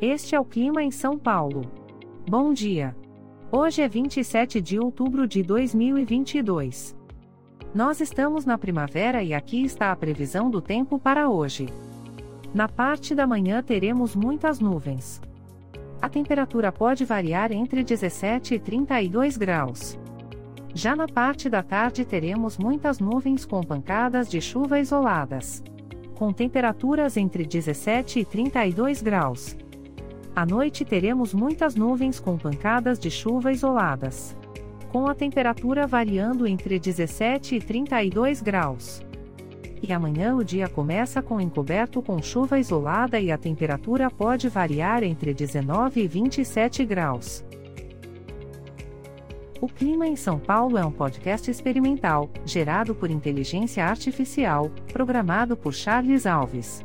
Este é o clima em São Paulo. Bom dia. Hoje é 27 de outubro de 2022. Nós estamos na primavera e aqui está a previsão do tempo para hoje. Na parte da manhã teremos muitas nuvens. A temperatura pode variar entre 17 e 32 graus. Já na parte da tarde teremos muitas nuvens com pancadas de chuva isoladas. Com temperaturas entre 17 e 32 graus. À noite teremos muitas nuvens com pancadas de chuva isoladas. Com a temperatura variando entre 17 e 32 graus. E amanhã o dia começa com encoberto com chuva isolada e a temperatura pode variar entre 19 e 27 graus. O Clima em São Paulo é um podcast experimental, gerado por inteligência artificial, programado por Charles Alves.